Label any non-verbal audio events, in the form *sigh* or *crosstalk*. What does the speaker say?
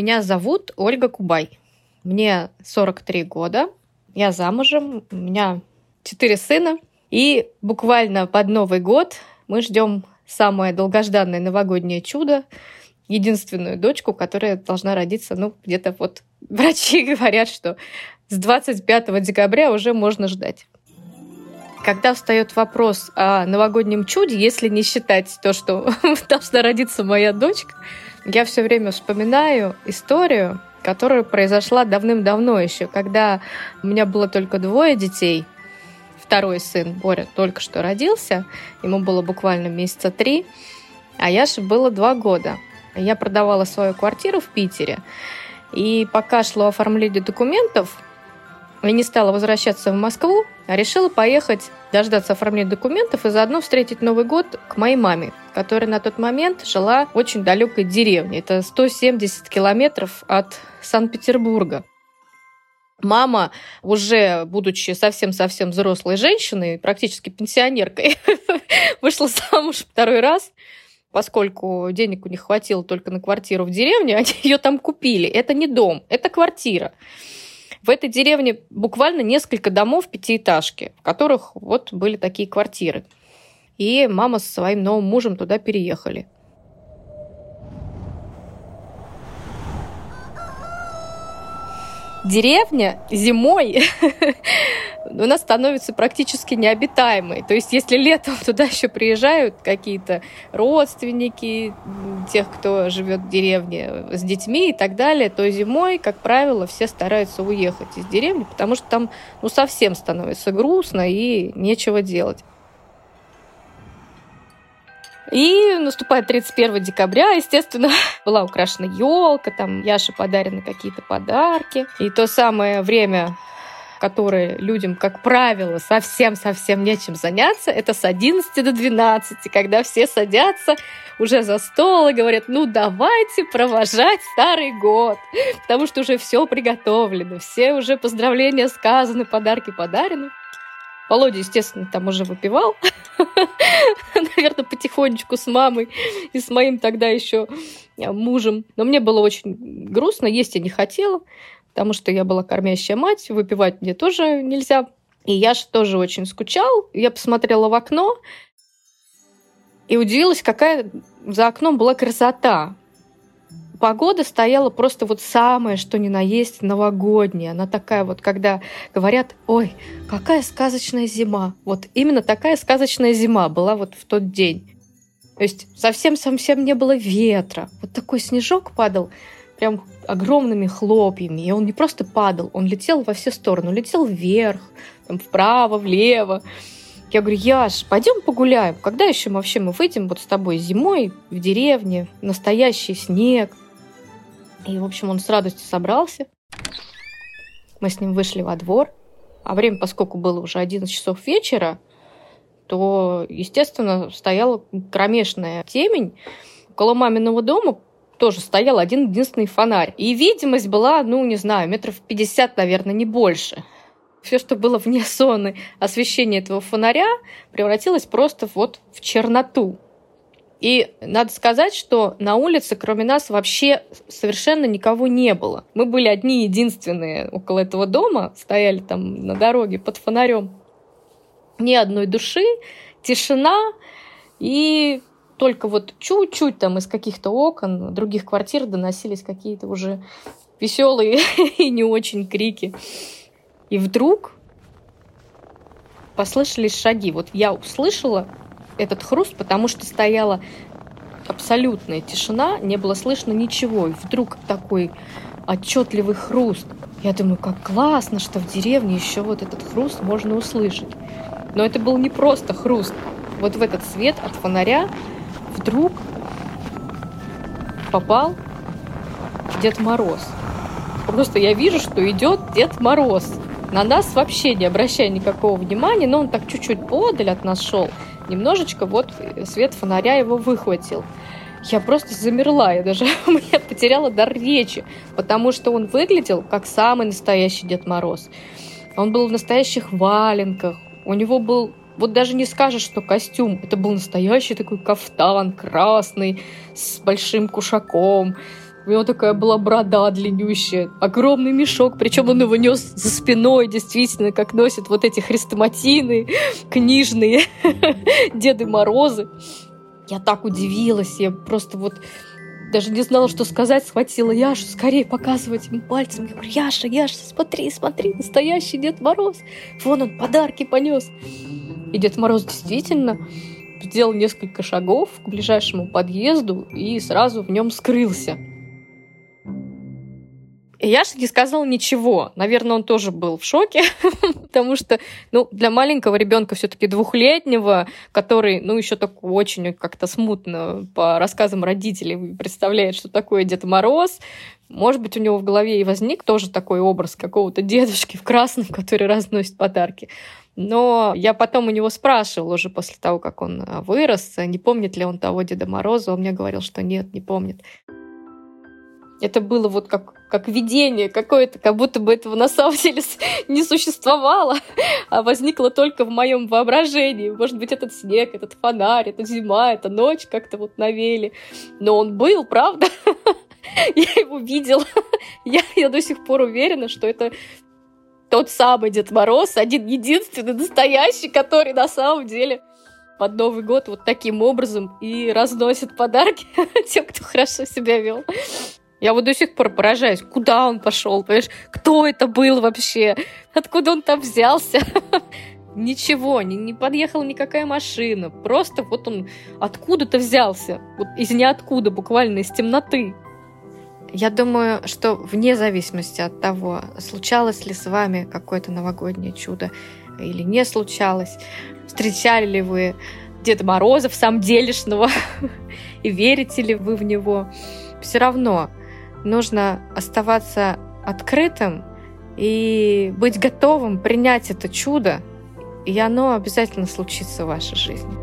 Меня зовут Ольга Кубай. Мне 43 года. Я замужем. У меня четыре сына. И буквально под Новый год мы ждем самое долгожданное новогоднее чудо, единственную дочку, которая должна родиться, ну, где-то вот *laughs* врачи говорят, что с 25 декабря уже можно ждать. Когда встает вопрос о новогоднем чуде, если не считать то, что *laughs* должна родиться моя дочка, я все время вспоминаю историю, которая произошла давным-давно еще, когда у меня было только двое детей. Второй сын, Боря, только что родился. Ему было буквально месяца три, а Яше было два года. Я продавала свою квартиру в Питере. И пока шло оформление документов, я не стала возвращаться в Москву, а решила поехать дождаться оформления документов и заодно встретить Новый год к моей маме, которая на тот момент жила в очень далекой деревне. Это 170 километров от Санкт-Петербурга. Мама, уже будучи совсем-совсем взрослой женщиной, практически пенсионеркой, *laughs* вышла замуж второй раз, поскольку денег у них хватило только на квартиру в деревне, они *laughs* ее там купили. Это не дом, это квартира. В этой деревне буквально несколько домов пятиэтажки, в которых вот были такие квартиры. И мама со своим новым мужем туда переехали. деревня зимой *laughs* у нас становится практически необитаемой. То есть, если летом *laughs* туда еще приезжают какие-то родственники тех, кто живет в деревне с детьми и так далее, то зимой, как правило, все стараются уехать из деревни, потому что там ну, совсем становится грустно и нечего делать. И наступает 31 декабря, естественно, *laughs* была украшена елка, там Яше подарены какие-то подарки. И то самое время, которое людям, как правило, совсем-совсем нечем заняться, это с 11 до 12, когда все садятся уже за стол и говорят, ну давайте провожать Старый год, потому что уже все приготовлено, все уже поздравления сказаны, подарки подарены. Володя, естественно, там уже выпивал. *laughs* Наверное, потихонечку с мамой и с моим тогда еще э, мужем. Но мне было очень грустно, есть я не хотела, потому что я была кормящая мать, выпивать мне тоже нельзя. И я же тоже очень скучал. Я посмотрела в окно и удивилась, какая за окном была красота погода стояла просто вот самое, что ни на есть, новогодняя. Она такая вот, когда говорят, ой, какая сказочная зима. Вот именно такая сказочная зима была вот в тот день. То есть совсем-совсем не было ветра. Вот такой снежок падал прям огромными хлопьями. И он не просто падал, он летел во все стороны. Он летел вверх, там, вправо, влево. Я говорю, Яш, пойдем погуляем. Когда еще вообще мы выйдем вот с тобой зимой в деревне, настоящий снег, и, в общем, он с радостью собрался. Мы с ним вышли во двор. А время, поскольку было уже 11 часов вечера, то, естественно, стояла кромешная темень. Около маминого дома тоже стоял один единственный фонарь. И видимость была, ну, не знаю, метров 50, наверное, не больше. Все, что было вне зоны освещения этого фонаря, превратилось просто вот в черноту. И надо сказать, что на улице кроме нас вообще совершенно никого не было. Мы были одни единственные около этого дома, стояли там на дороге под фонарем. Ни одной души, тишина и только вот чуть-чуть там из каких-то окон других квартир доносились какие-то уже веселые *laughs* и не очень крики. И вдруг послышались шаги. Вот я услышала этот хруст, потому что стояла абсолютная тишина, не было слышно ничего. И вдруг такой отчетливый хруст. Я думаю, как классно, что в деревне еще вот этот хруст можно услышать. Но это был не просто хруст. Вот в этот свет от фонаря вдруг попал Дед Мороз. Просто я вижу, что идет Дед Мороз. На нас вообще не обращая никакого внимания, но он так чуть-чуть подаль от нас шел немножечко вот свет фонаря его выхватил. Я просто замерла, я даже *laughs* меня потеряла дар речи, потому что он выглядел как самый настоящий Дед Мороз. Он был в настоящих валенках, у него был вот даже не скажешь, что костюм. Это был настоящий такой кафтан красный с большим кушаком. У него такая была борода длиннющая, огромный мешок, причем он его нес за спиной, действительно, как носят вот эти хрестоматины книжные *laughs* Деды Морозы. Я так удивилась, я просто вот даже не знала, что сказать, схватила Яшу, скорее показывать ему пальцем. Я говорю, Яша, Яша, смотри, смотри, настоящий Дед Мороз. Вон он подарки понес. И Дед Мороз действительно сделал несколько шагов к ближайшему подъезду и сразу в нем скрылся. И Яша не сказал ничего. Наверное, он тоже был в шоке, *laughs* потому что, ну, для маленького ребенка все-таки двухлетнего, который, ну, еще так очень как-то смутно по рассказам родителей представляет, что такое Дед Мороз, может быть, у него в голове и возник тоже такой образ какого-то дедушки в красном, который разносит подарки. Но я потом у него спрашивала уже после того, как он а, вырос, не помнит ли он того Деда Мороза. Он мне говорил, что нет, не помнит. Это было вот как, как видение какое-то, как будто бы этого на самом деле не существовало, а возникло только в моем воображении. Может быть, этот снег, этот фонарь, эта зима, эта ночь как-то вот навели. Но он был, правда? *laughs* Я его видела. *laughs* Я, я до сих пор уверена, что это тот самый Дед Мороз, один единственный настоящий, который на самом деле под Новый год вот таким образом и разносит подарки *laughs* тем, кто хорошо себя вел. Я вот до сих пор поражаюсь, куда он пошел, понимаешь, кто это был вообще, откуда он там взялся. *laughs* Ничего, не, не подъехала никакая машина, просто вот он откуда-то взялся, вот из ниоткуда, буквально из темноты. Я думаю, что вне зависимости от того, случалось ли с вами какое-то новогоднее чудо или не случалось, встречали ли вы Деда Мороза в самом делешного *laughs* и верите ли вы в него, все равно нужно оставаться открытым и быть готовым принять это чудо, и оно обязательно случится в вашей жизни.